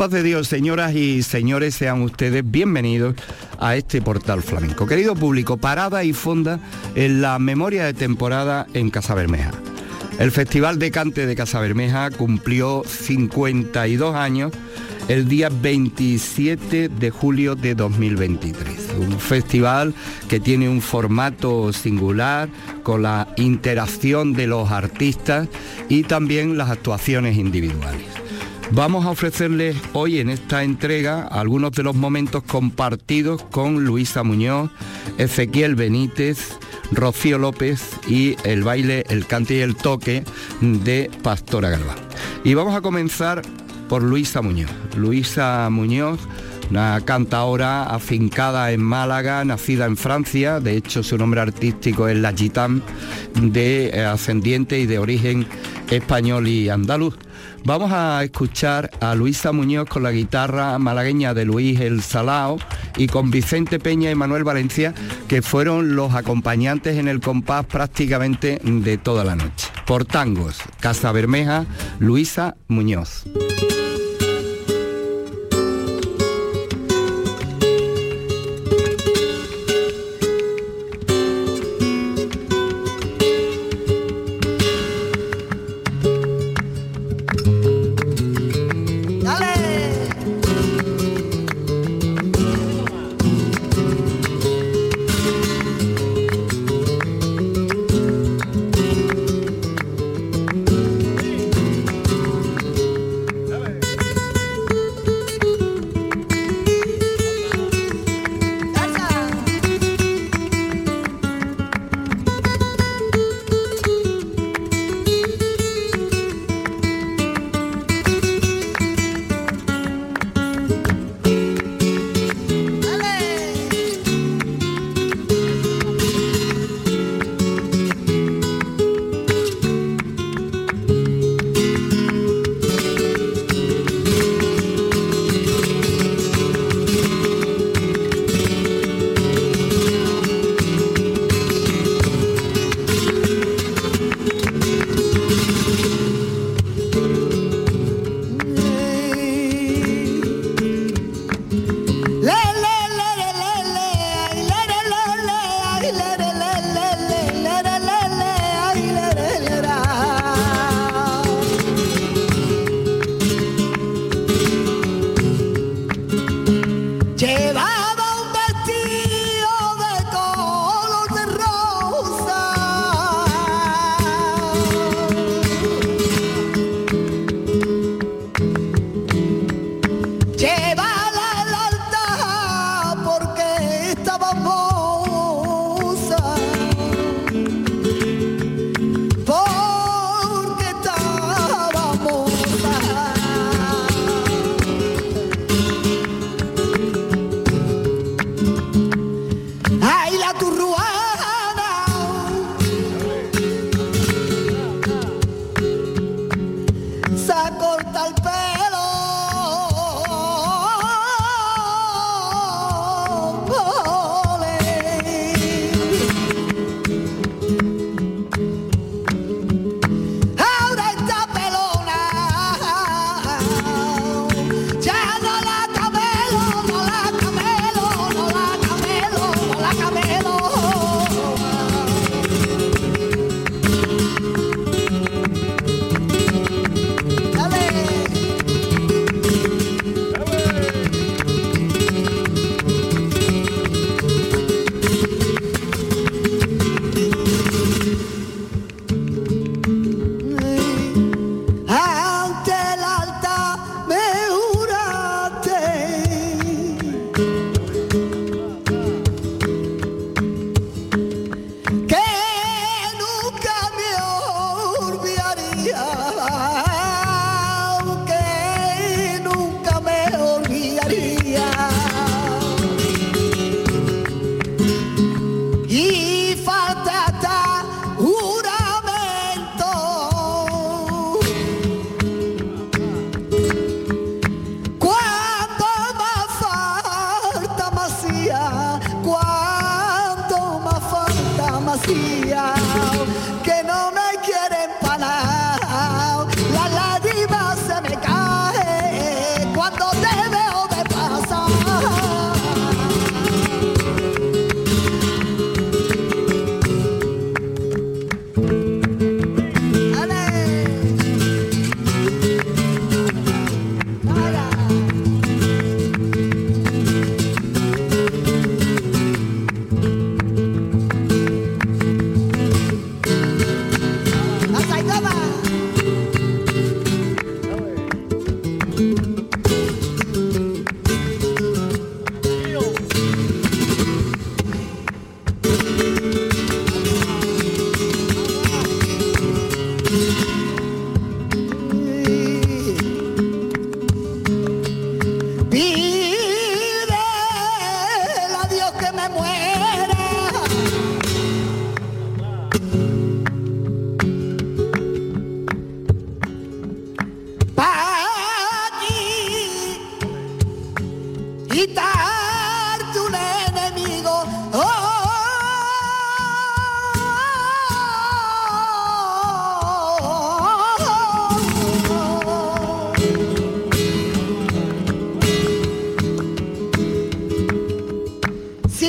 paz de Dios, señoras y señores, sean ustedes bienvenidos a este portal flamenco. Querido público, parada y fonda en la memoria de temporada en Casa Bermeja. El Festival de Cante de Casa Bermeja cumplió 52 años el día 27 de julio de 2023. Un festival que tiene un formato singular con la interacción de los artistas y también las actuaciones individuales. Vamos a ofrecerles hoy en esta entrega algunos de los momentos compartidos con Luisa Muñoz, Ezequiel Benítez, Rocío López y el baile, el cante y el toque de Pastora Galván. Y vamos a comenzar por Luisa Muñoz. Luisa Muñoz una cantaora afincada en Málaga, nacida en Francia, de hecho su nombre artístico es La Gitane, de eh, ascendiente y de origen español y andaluz. Vamos a escuchar a Luisa Muñoz con la guitarra malagueña de Luis El Salao y con Vicente Peña y Manuel Valencia, que fueron los acompañantes en el compás prácticamente de toda la noche. Por tangos, Casa Bermeja, Luisa Muñoz.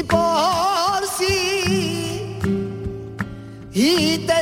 por sí y te.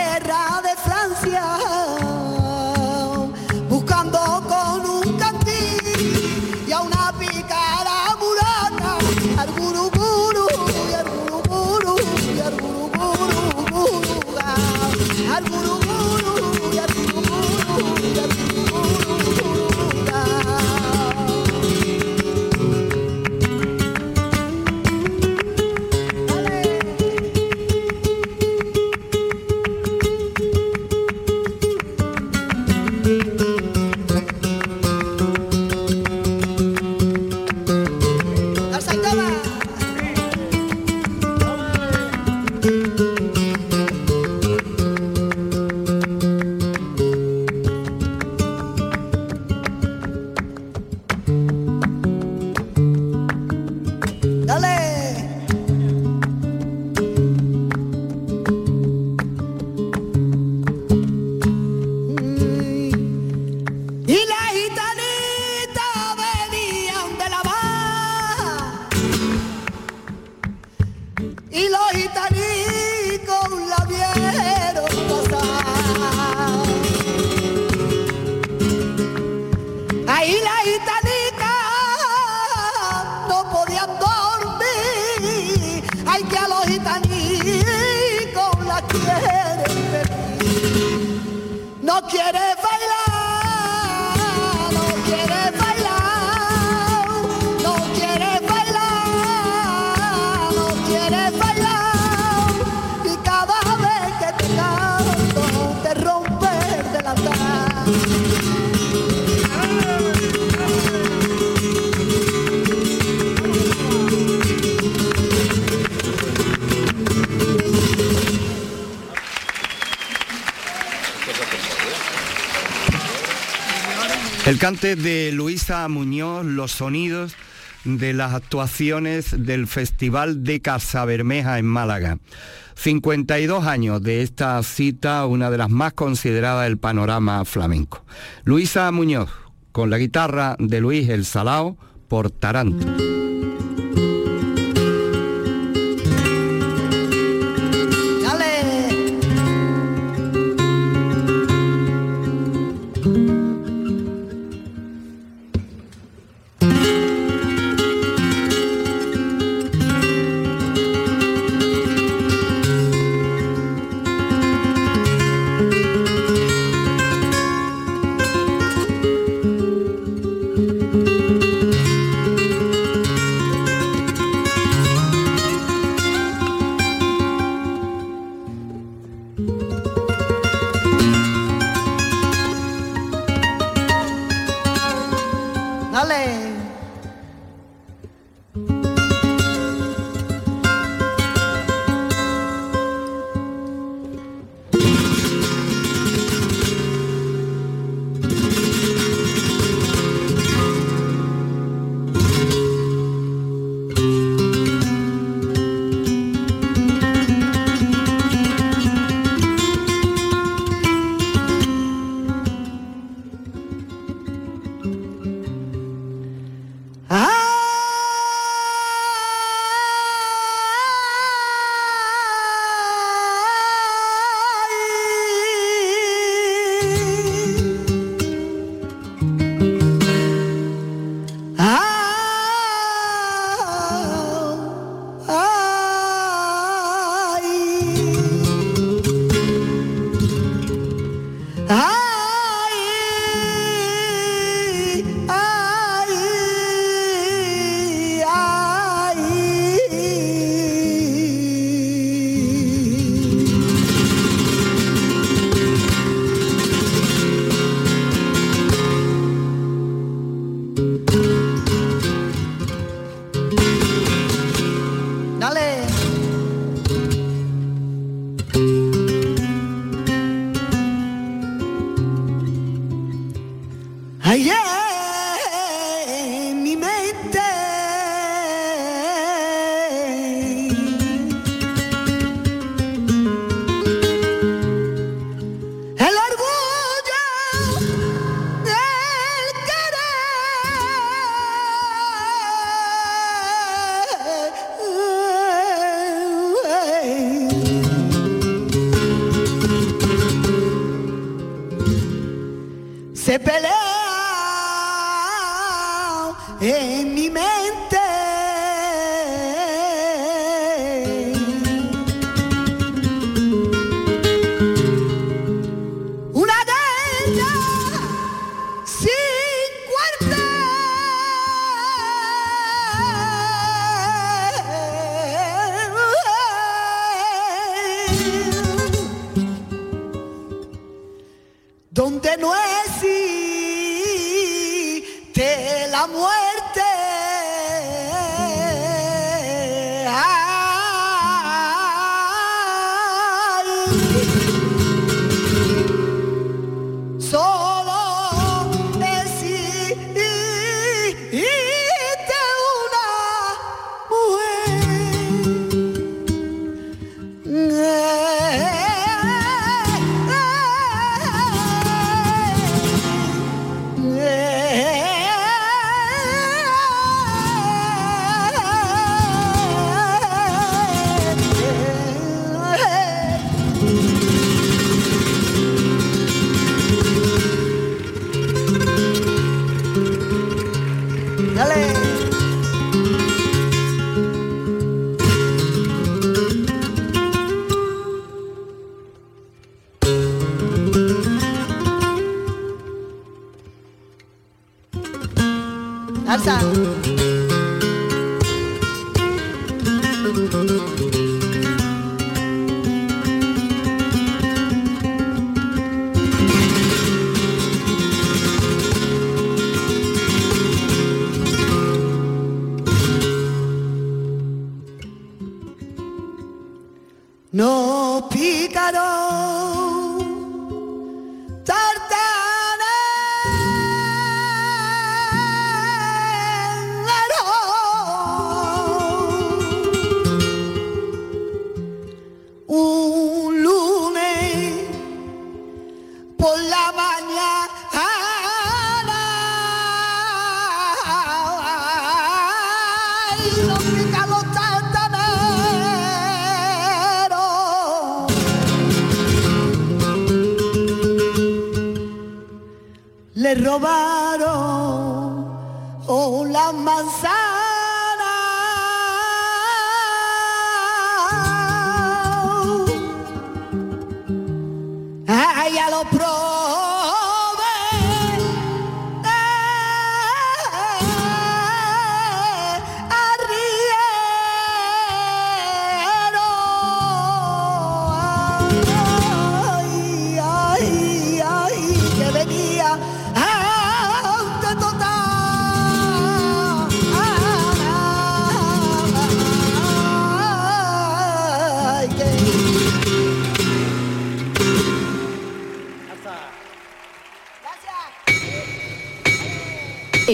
Luisa Muñoz, los sonidos de las actuaciones del Festival de Casabermeja en Málaga. 52 años de esta cita, una de las más consideradas del panorama flamenco. Luisa Muñoz, con la guitarra de Luis El Salao, por Taranto.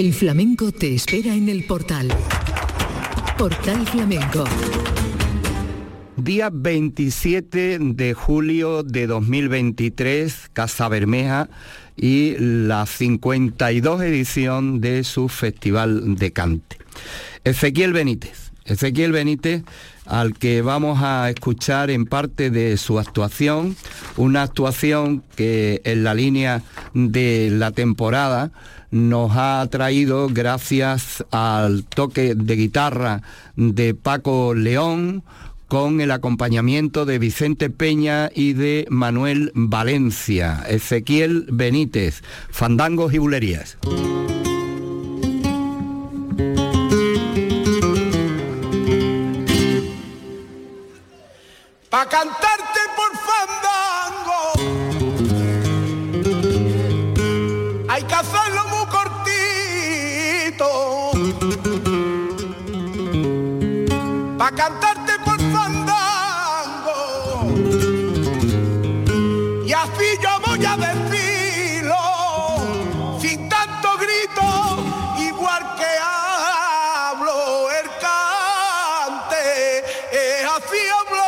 El flamenco te espera en el portal. Portal Flamenco. Día 27 de julio de 2023, Casa Bermeja y la 52 edición de su Festival de Cante. Ezequiel Benítez. Ezequiel Benítez, al que vamos a escuchar en parte de su actuación, una actuación que en la línea de la temporada nos ha traído gracias al toque de guitarra de Paco León, con el acompañamiento de Vicente Peña y de Manuel Valencia, Ezequiel Benítez, Fandangos y Bulerías. Pa' cantarte Pa' cantarte por fandango. Y así yo voy a decirlo sin tanto grito, igual que hablo el cante, es así hablo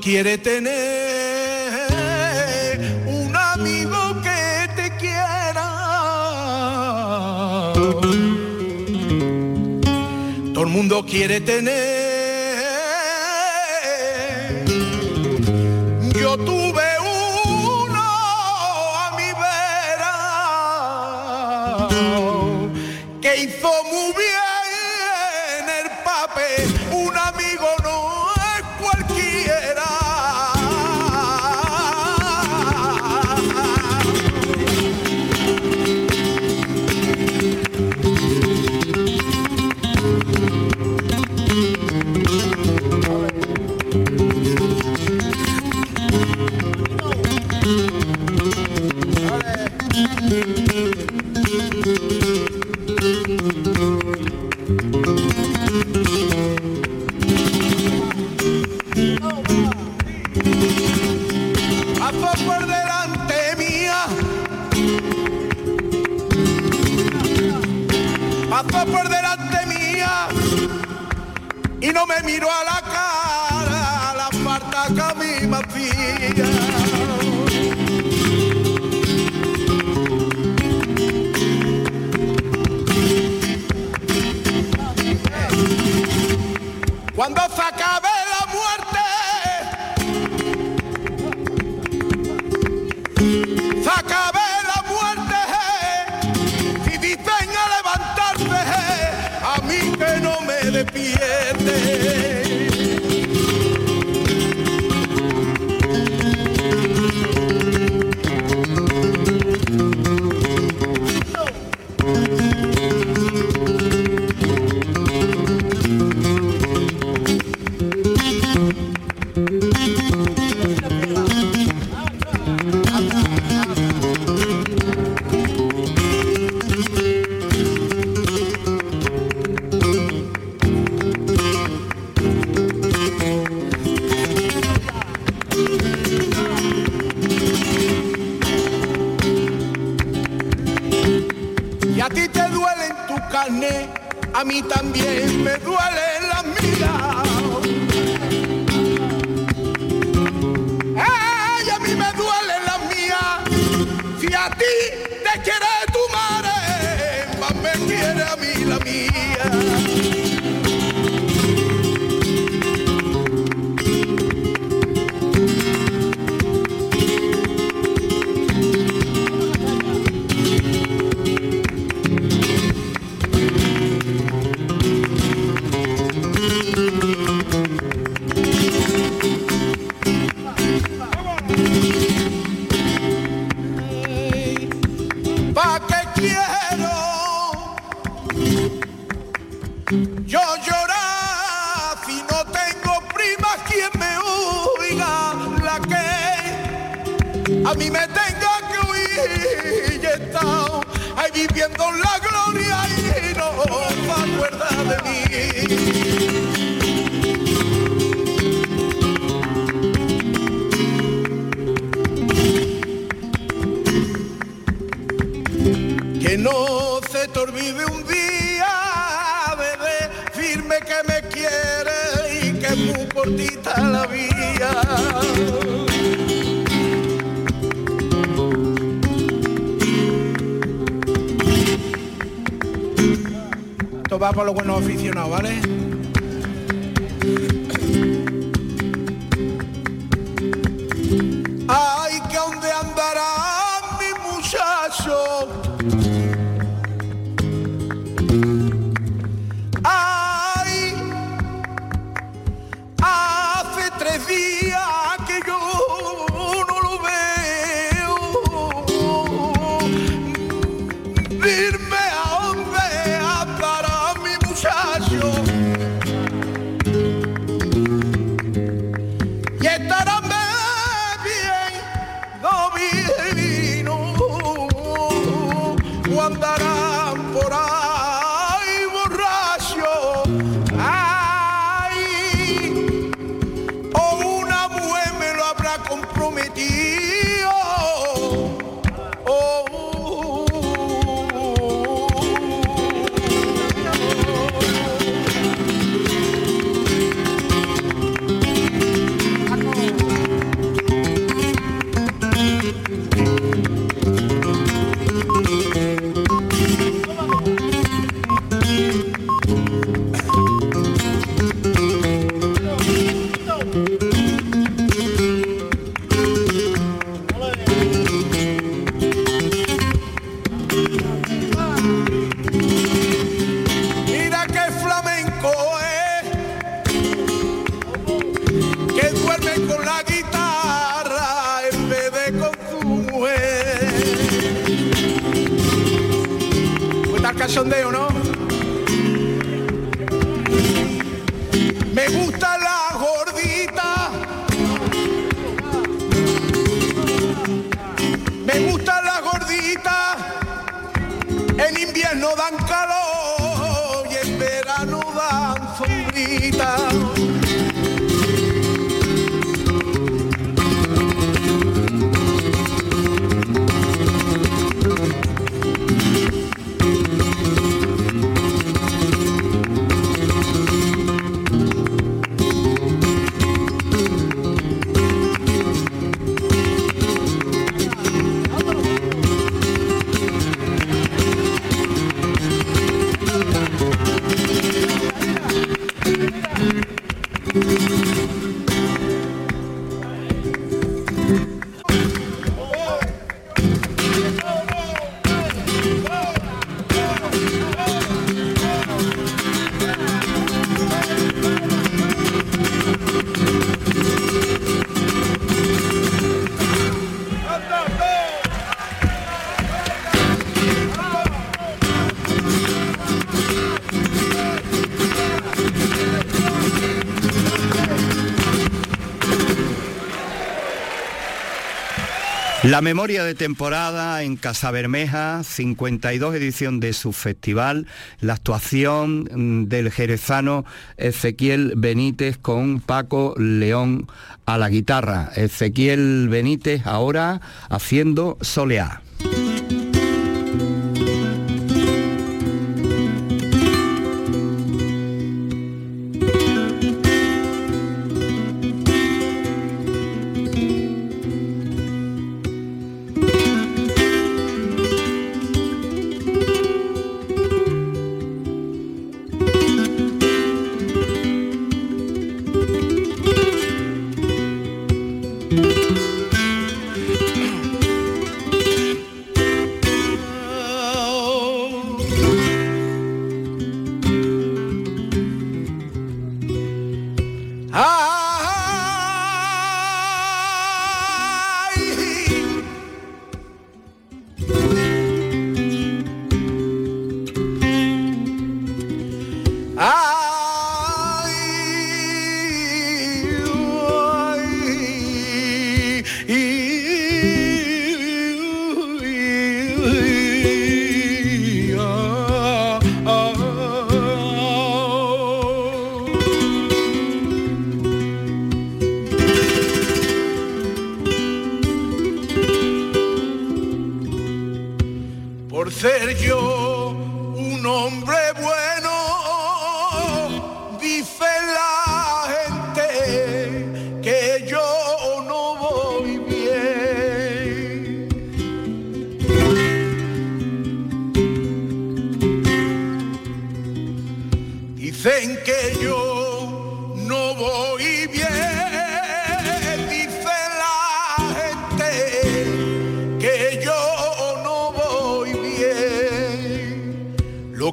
quiere tener un amigo que te quiera. Todo el mundo quiere tener. Yo tuve uno a mi vera que hizo miró a va para los buenos aficionados, ¿vale? Con la guitarra en vez de con su mujer. Pues el cachondeo, ¿no? Me gusta la gordita. Me gusta la gordita. En invierno dan calor y en verano dan sombrita. La memoria de temporada en Casa Bermeja, 52 edición de su festival, la actuación mm, del jerezano Ezequiel Benítez con Paco León a la guitarra. Ezequiel Benítez ahora haciendo soleá.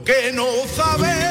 que no sabe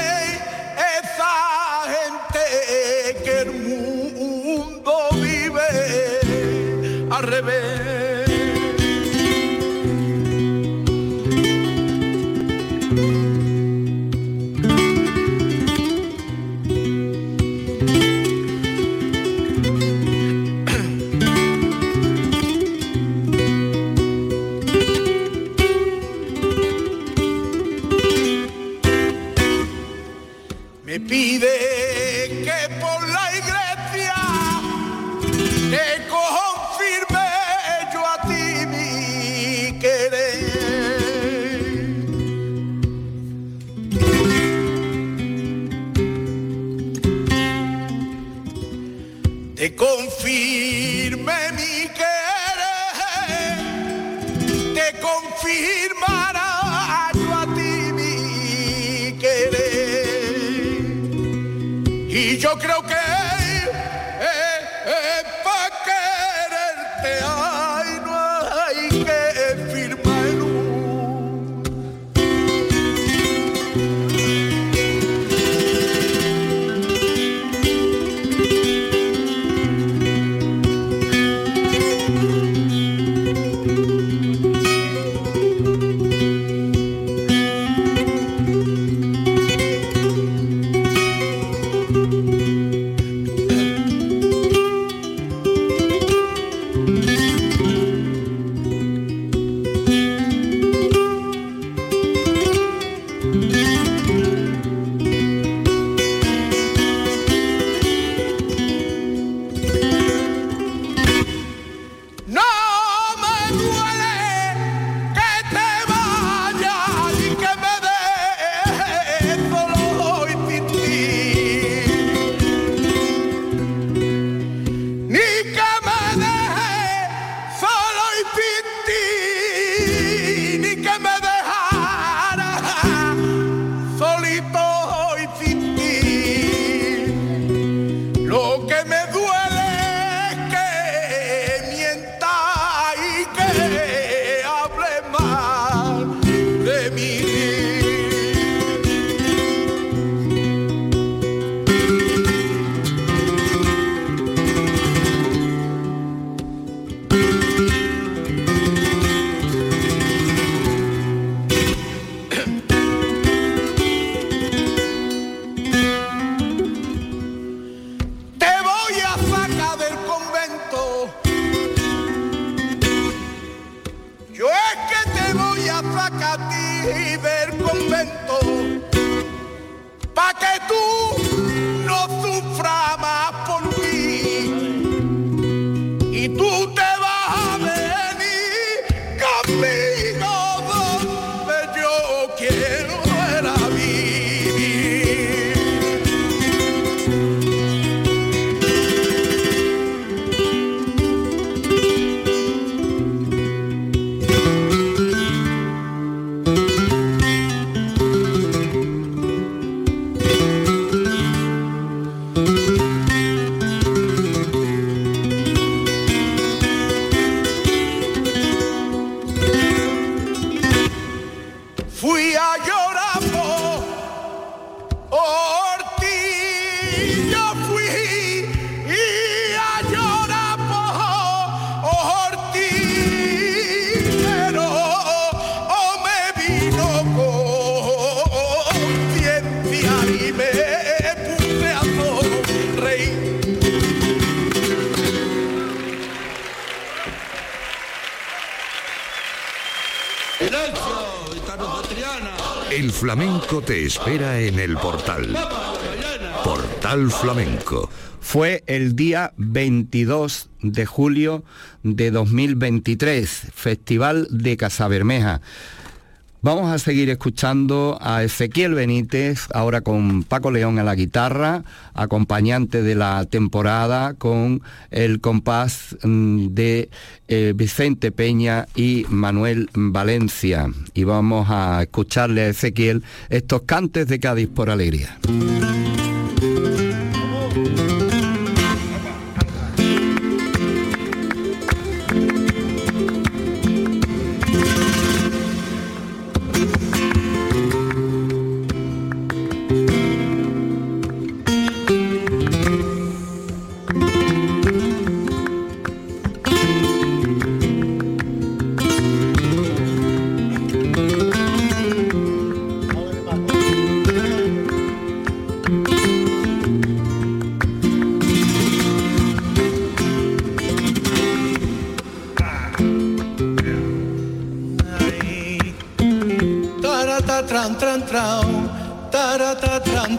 te espera en el portal. Portal Flamenco. Fue el día 22 de julio de 2023, Festival de Casabermeja. Vamos a seguir escuchando a Ezequiel Benítez, ahora con Paco León a la guitarra, acompañante de la temporada con el compás mm, de eh, Vicente Peña y Manuel Valencia. Y vamos a escucharle a Ezequiel estos cantes de Cádiz por alegría.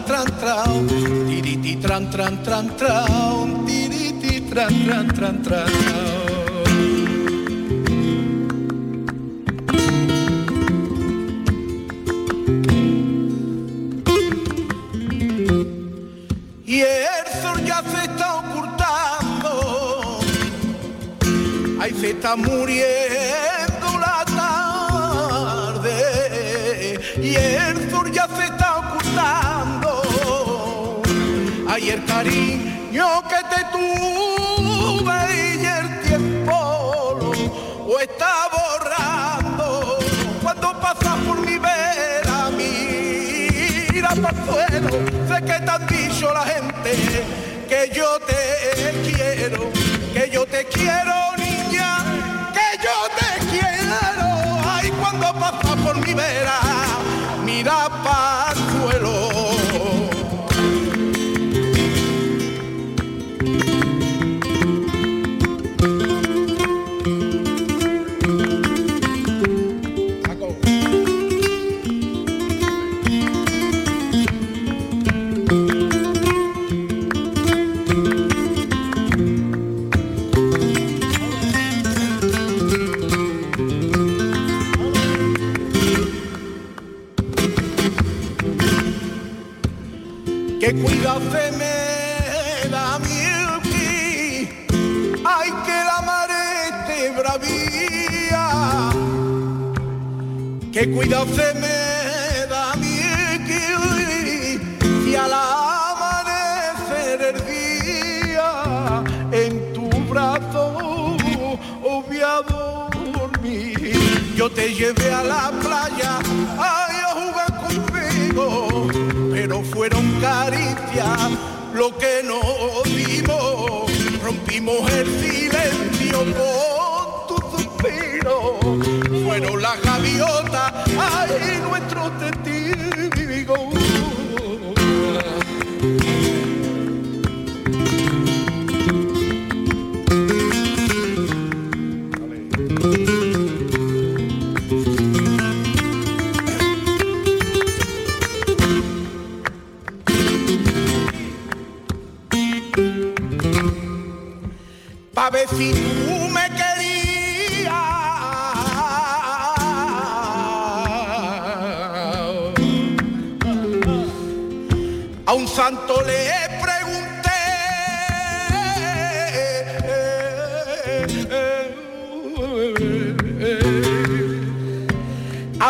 tran tran tran tiriti tran tran tran tran tiriti tran tran tran tran está muriendo. y el cariño que te tuve y el tiempo lo, está borrando. Cuando pasas por mi vera mira para el suelo sé que te han dicho la gente que yo que cuidado se me da mi equilibrio y al amanecer el día en tu brazo oh, voy a. Yo te llevé a la playa ay, a jugar conmigo, pero fueron caricias lo que nos dimos, rompimos el silencio con tu suspiro, fueron las gaviotas ay nuestro testigo. Pa' vecino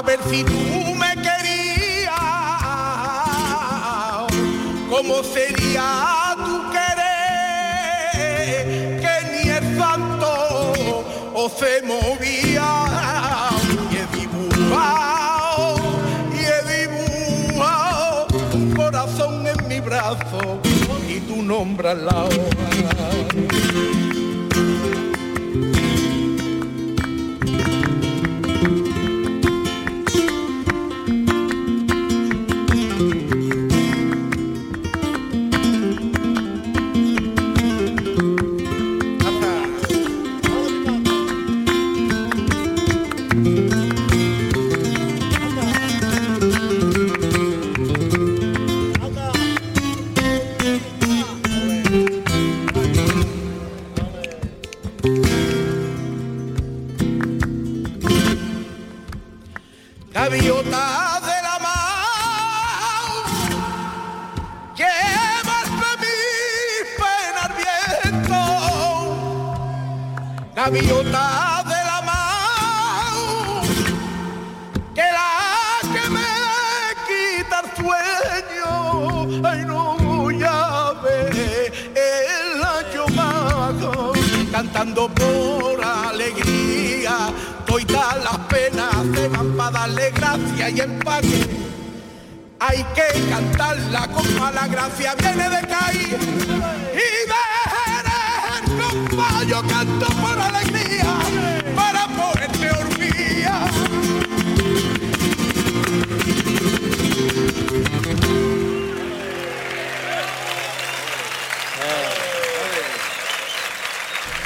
a ver si tú me querías, cómo sería tu querer, que ni el santo o se movía y he dibujado, y he dibujado un corazón en mi brazo y tu nombre al lado.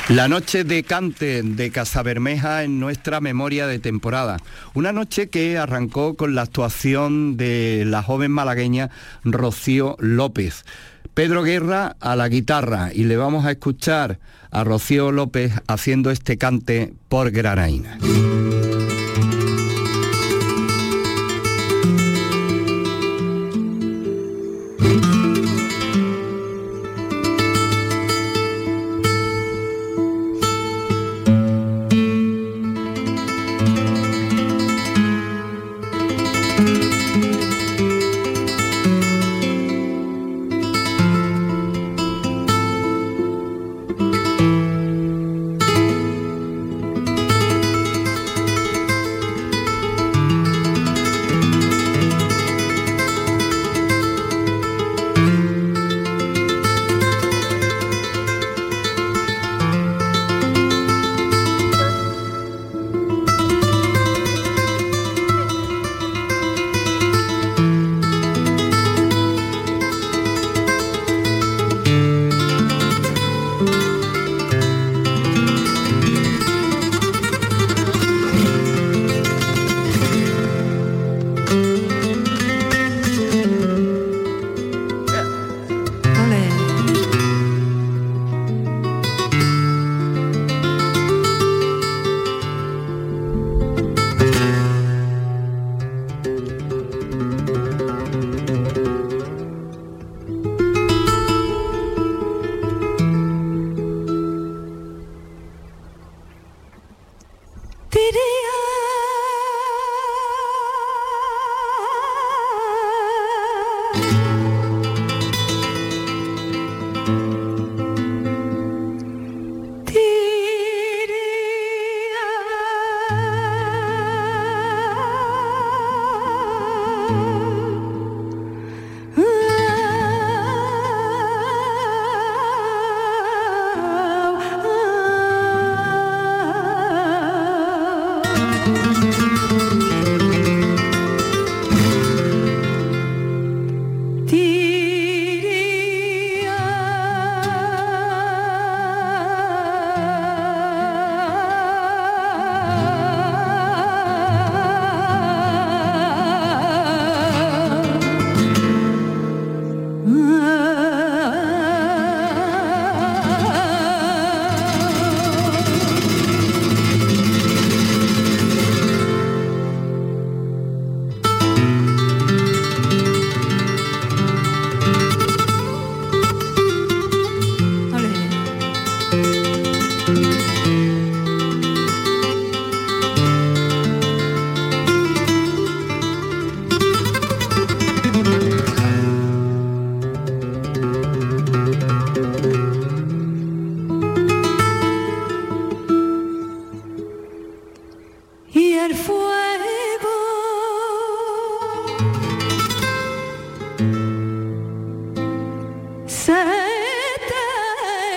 La noche de cante de Casabermeja en nuestra memoria de temporada. Una noche que arrancó con la actuación de la joven malagueña Rocío López. Pedro Guerra a la guitarra y le vamos a escuchar a Rocío López haciendo este cante por Granaína.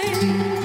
say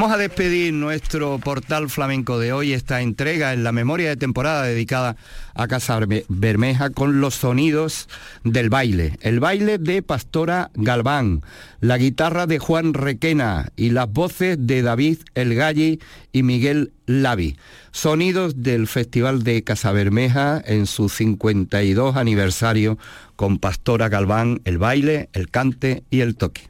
Vamos a despedir nuestro portal flamenco de hoy, esta entrega en la memoria de temporada dedicada a Casa Berme- Bermeja con los sonidos del baile. El baile de Pastora Galván, la guitarra de Juan Requena y las voces de David El Galli y Miguel Lavi. Sonidos del Festival de Casa Bermeja en su 52 aniversario con Pastora Galván, el baile, el cante y el toque.